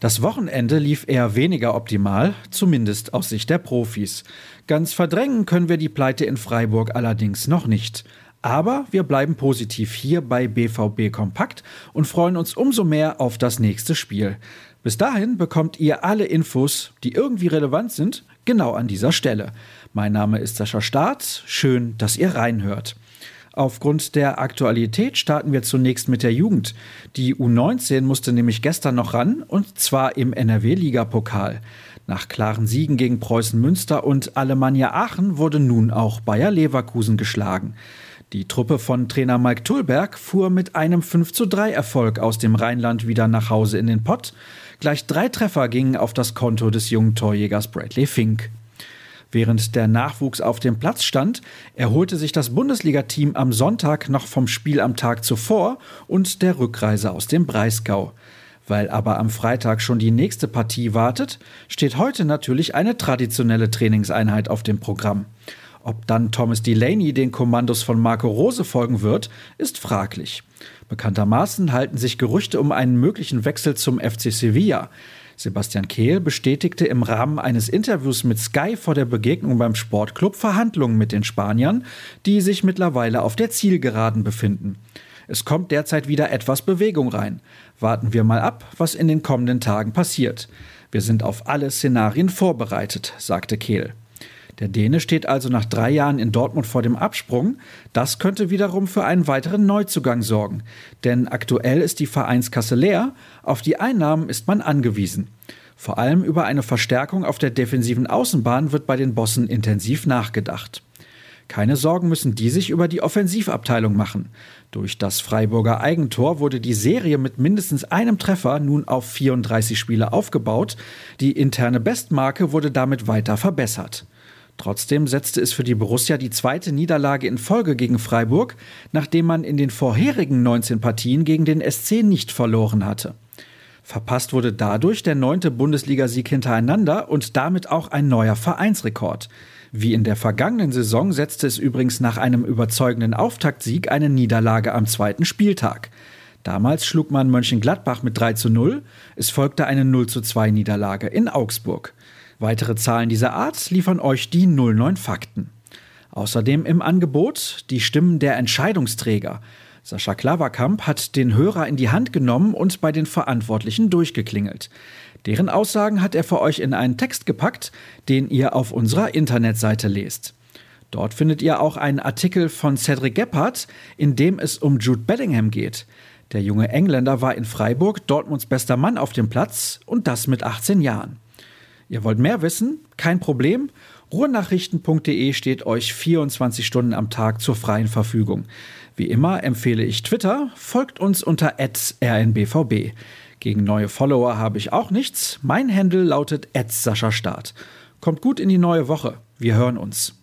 Das Wochenende lief eher weniger optimal, zumindest aus Sicht der Profis. Ganz verdrängen können wir die Pleite in Freiburg allerdings noch nicht. Aber wir bleiben positiv hier bei BVB Kompakt und freuen uns umso mehr auf das nächste Spiel. Bis dahin bekommt ihr alle Infos, die irgendwie relevant sind, genau an dieser Stelle. Mein Name ist Sascha Staat. Schön, dass ihr reinhört. Aufgrund der Aktualität starten wir zunächst mit der Jugend. Die U19 musste nämlich gestern noch ran und zwar im NRW-Liga-Pokal. Nach klaren Siegen gegen Preußen Münster und Alemannia Aachen wurde nun auch Bayer Leverkusen geschlagen. Die Truppe von Trainer Mike Tulberg fuhr mit einem 5 zu 3 Erfolg aus dem Rheinland wieder nach Hause in den Pott. Gleich drei Treffer gingen auf das Konto des jungen Torjägers Bradley Fink. Während der Nachwuchs auf dem Platz stand, erholte sich das Bundesliga-Team am Sonntag noch vom Spiel am Tag zuvor und der Rückreise aus dem Breisgau. Weil aber am Freitag schon die nächste Partie wartet, steht heute natürlich eine traditionelle Trainingseinheit auf dem Programm. Ob dann Thomas Delaney den Kommandos von Marco Rose folgen wird, ist fraglich. Bekanntermaßen halten sich Gerüchte um einen möglichen Wechsel zum FC Sevilla. Sebastian Kehl bestätigte im Rahmen eines Interviews mit Sky vor der Begegnung beim Sportclub Verhandlungen mit den Spaniern, die sich mittlerweile auf der Zielgeraden befinden. Es kommt derzeit wieder etwas Bewegung rein. Warten wir mal ab, was in den kommenden Tagen passiert. Wir sind auf alle Szenarien vorbereitet, sagte Kehl. Der Däne steht also nach drei Jahren in Dortmund vor dem Absprung. Das könnte wiederum für einen weiteren Neuzugang sorgen. Denn aktuell ist die Vereinskasse leer, auf die Einnahmen ist man angewiesen. Vor allem über eine Verstärkung auf der defensiven Außenbahn wird bei den Bossen intensiv nachgedacht. Keine Sorgen müssen die sich über die Offensivabteilung machen. Durch das Freiburger Eigentor wurde die Serie mit mindestens einem Treffer nun auf 34 Spiele aufgebaut. Die interne Bestmarke wurde damit weiter verbessert. Trotzdem setzte es für die Borussia die zweite Niederlage in Folge gegen Freiburg, nachdem man in den vorherigen 19 Partien gegen den SC nicht verloren hatte. Verpasst wurde dadurch der neunte Bundesligasieg hintereinander und damit auch ein neuer Vereinsrekord. Wie in der vergangenen Saison setzte es übrigens nach einem überzeugenden Auftaktsieg eine Niederlage am zweiten Spieltag. Damals schlug man Mönchengladbach mit 3 zu 0, es folgte eine 0 zu 2 Niederlage in Augsburg. Weitere Zahlen dieser Art liefern euch die 09 Fakten. Außerdem im Angebot die Stimmen der Entscheidungsträger. Sascha Klaverkamp hat den Hörer in die Hand genommen und bei den Verantwortlichen durchgeklingelt. Deren Aussagen hat er für euch in einen Text gepackt, den ihr auf unserer Internetseite lest. Dort findet ihr auch einen Artikel von Cedric Gebhardt, in dem es um Jude Bellingham geht. Der junge Engländer war in Freiburg Dortmunds bester Mann auf dem Platz und das mit 18 Jahren. Ihr wollt mehr wissen? Kein Problem. Ruhrnachrichten.de steht euch 24 Stunden am Tag zur freien Verfügung. Wie immer empfehle ich Twitter, folgt uns unter rnbvb. Gegen neue Follower habe ich auch nichts. Mein Handle lautet Start. Kommt gut in die neue Woche. Wir hören uns.